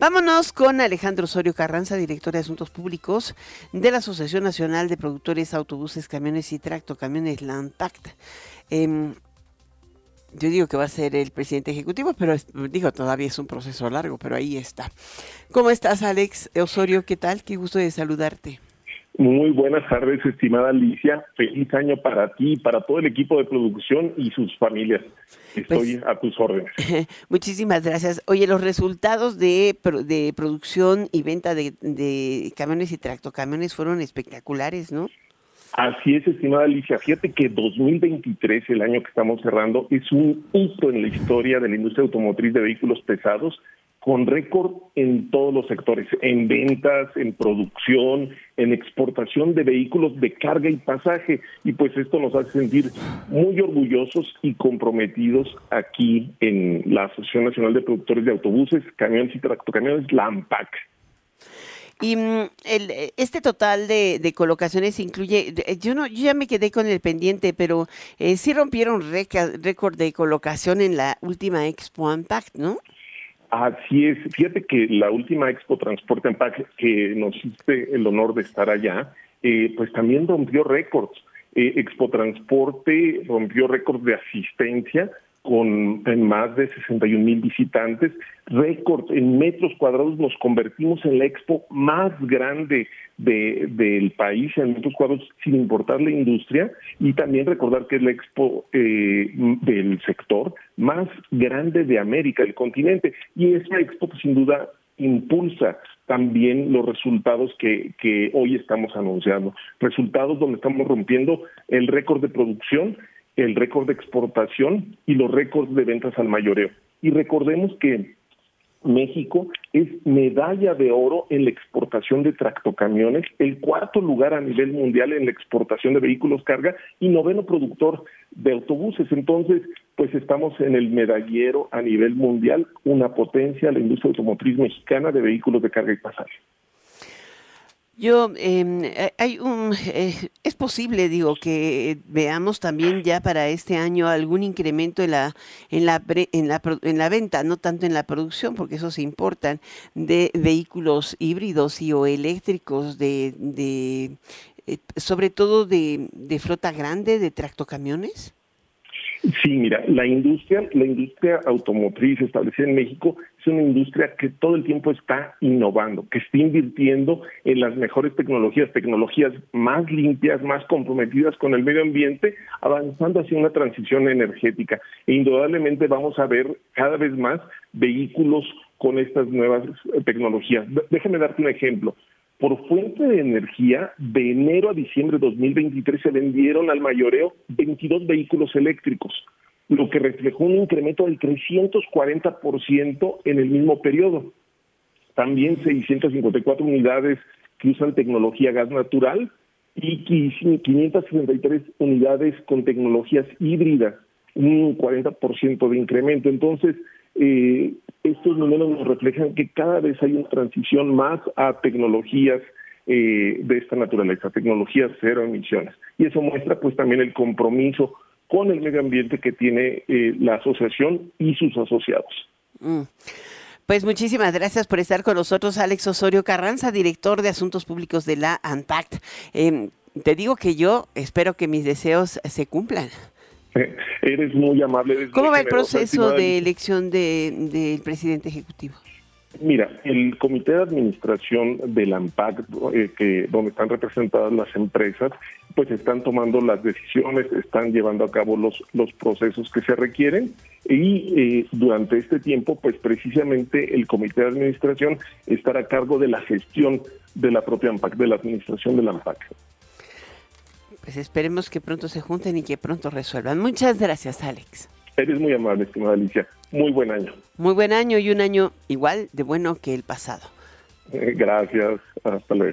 Vámonos con Alejandro Osorio Carranza, director de Asuntos Públicos de la Asociación Nacional de Productores Autobuses, Camiones y Tractocamiones, Landpact. Eh, yo digo que va a ser el presidente ejecutivo, pero digo, todavía es un proceso largo, pero ahí está. ¿Cómo estás, Alex Osorio? ¿Qué tal? Qué gusto de saludarte. Muy buenas tardes, estimada Alicia. Feliz año para ti, para todo el equipo de producción y sus familias. Estoy pues, a tus órdenes. Muchísimas gracias. Oye, los resultados de, de producción y venta de, de camiones y tractocamiones fueron espectaculares, ¿no? Así es, estimada Alicia. Fíjate que 2023, el año que estamos cerrando, es un hito en la historia de la industria automotriz de vehículos pesados con récord en todos los sectores, en ventas, en producción, en exportación de vehículos de carga y pasaje. Y pues esto nos hace sentir muy orgullosos y comprometidos aquí en la Asociación Nacional de Productores de Autobuses, Camiones y Tractocamiones, la AMPAC. Y mm, el, este total de, colocaciones incluye, yo no, yo ya me quedé con el pendiente, pero eh, sí rompieron récord de colocación en la última Expo Unpacked, ¿no? Así es. Fíjate que la última Expo Transporte Unpacked, que nos hiciste el honor de estar allá, eh, pues también rompió récords. Eh, Expo Transporte rompió récord de asistencia con más de 61 mil visitantes, récord en metros cuadrados, nos convertimos en la expo más grande de, del país en metros cuadrados sin importar la industria y también recordar que es la expo eh, del sector más grande de América, el continente, y esa expo pues, sin duda impulsa también los resultados que, que hoy estamos anunciando, resultados donde estamos rompiendo el récord de producción el récord de exportación y los récords de ventas al mayoreo. Y recordemos que México es medalla de oro en la exportación de tractocamiones, el cuarto lugar a nivel mundial en la exportación de vehículos carga y noveno productor de autobuses. Entonces, pues estamos en el medallero a nivel mundial, una potencia, la industria automotriz mexicana de vehículos de carga y pasaje. Yo, eh, hay un, eh, es posible, digo, que veamos también ya para este año algún incremento en la, en la, en la, en la venta, no tanto en la producción, porque eso se importan, de vehículos híbridos y o eléctricos, de, de eh, sobre todo de, de flota grande, de tractocamiones. Sí, mira, la industria, la industria automotriz establecida en México es una industria que todo el tiempo está innovando, que está invirtiendo en las mejores tecnologías, tecnologías más limpias, más comprometidas con el medio ambiente, avanzando hacia una transición energética. E indudablemente vamos a ver cada vez más vehículos con estas nuevas tecnologías. Déjame darte un ejemplo. Por fuente de energía, de enero a diciembre de 2023 se vendieron al mayoreo 22 vehículos eléctricos, lo que reflejó un incremento del 340% en el mismo periodo. También 654 unidades que usan tecnología gas natural y 563 unidades con tecnologías híbridas, un 40% de incremento. Entonces, eh, estos números nos reflejan que cada vez hay una transición más a tecnologías eh, de esta naturaleza, tecnologías cero emisiones. Y eso muestra pues también el compromiso con el medio ambiente que tiene eh, la asociación y sus asociados. Mm. Pues muchísimas gracias por estar con nosotros, Alex Osorio Carranza, director de Asuntos Públicos de la ANTACT. Em, te digo que yo espero que mis deseos se cumplan. Eres muy amable. ¿Cómo va el proceso de elección del presidente ejecutivo? Mira, el comité de administración del AMPAC, eh, que, donde están representadas las empresas, pues están tomando las decisiones, están llevando a cabo los, los procesos que se requieren y eh, durante este tiempo, pues precisamente el comité de administración estará a cargo de la gestión de la propia AMPAC, de la administración del AMPAC. Pues esperemos que pronto se junten y que pronto resuelvan. Muchas gracias, Alex. Eres muy amable, estimada Alicia. Muy buen año. Muy buen año y un año igual de bueno que el pasado. Eh, gracias. Hasta luego.